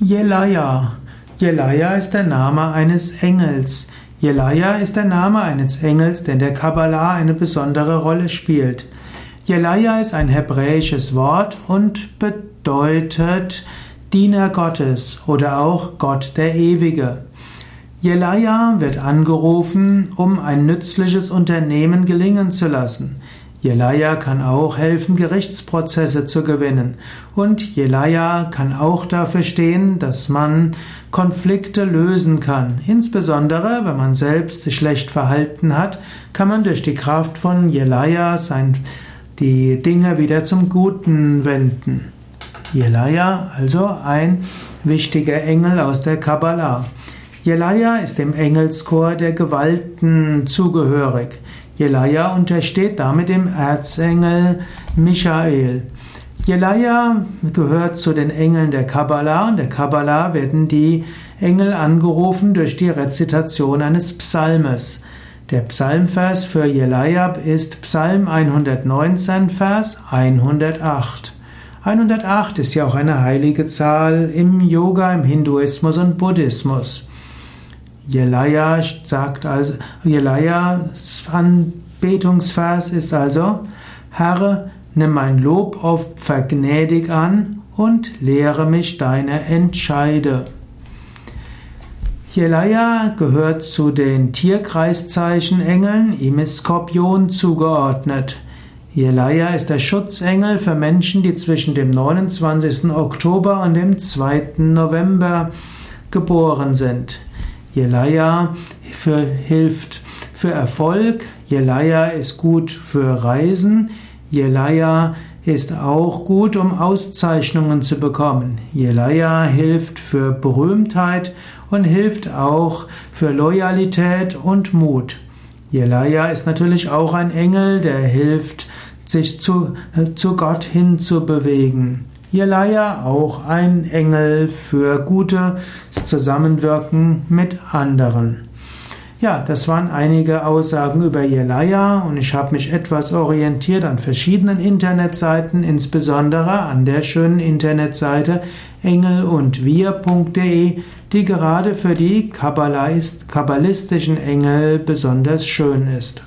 Jelaya. Jelaya ist der Name eines Engels. Jelaya ist der Name eines Engels, der in der Kabbalah eine besondere Rolle spielt. Jelaya ist ein hebräisches Wort und bedeutet Diener Gottes oder auch Gott der Ewige. Jelaya wird angerufen, um ein nützliches Unternehmen gelingen zu lassen. Jelaya kann auch helfen, Gerichtsprozesse zu gewinnen. Und Jelaya kann auch dafür stehen, dass man Konflikte lösen kann. Insbesondere, wenn man selbst schlecht verhalten hat, kann man durch die Kraft von Jelaya sein, die Dinge wieder zum Guten wenden. Jelaya, also ein wichtiger Engel aus der Kabbalah. Jelaya ist dem Engelschor der Gewalten zugehörig. Jelaya untersteht damit dem Erzengel Michael. Jelaya gehört zu den Engeln der Kabbalah und der Kabbalah werden die Engel angerufen durch die Rezitation eines Psalmes. Der Psalmvers für Jelaya ist Psalm 119, Vers 108. 108 ist ja auch eine heilige Zahl im Yoga, im Hinduismus und Buddhismus. Jelaya sagt also, Jelayas Anbetungsvers ist also, Herr, nimm mein Lob oft vergnädig an und lehre mich deine Entscheide. Jelaya gehört zu den Tierkreiszeichen-Engeln, ihm ist Skorpion zugeordnet. Jelaya ist der Schutzengel für Menschen, die zwischen dem 29. Oktober und dem 2. November geboren sind. Jelaya für, hilft für Erfolg. Jelaya ist gut für Reisen. Jelaya ist auch gut, um Auszeichnungen zu bekommen. Jelaya hilft für Berühmtheit und hilft auch für Loyalität und Mut. Jelaya ist natürlich auch ein Engel, der hilft, sich zu, zu Gott hinzubewegen. Jelaya auch ein Engel für gutes Zusammenwirken mit anderen. Ja, das waren einige Aussagen über Jelaya und ich habe mich etwas orientiert an verschiedenen Internetseiten, insbesondere an der schönen Internetseite engelundwir.de, die gerade für die kabbalistischen Engel besonders schön ist.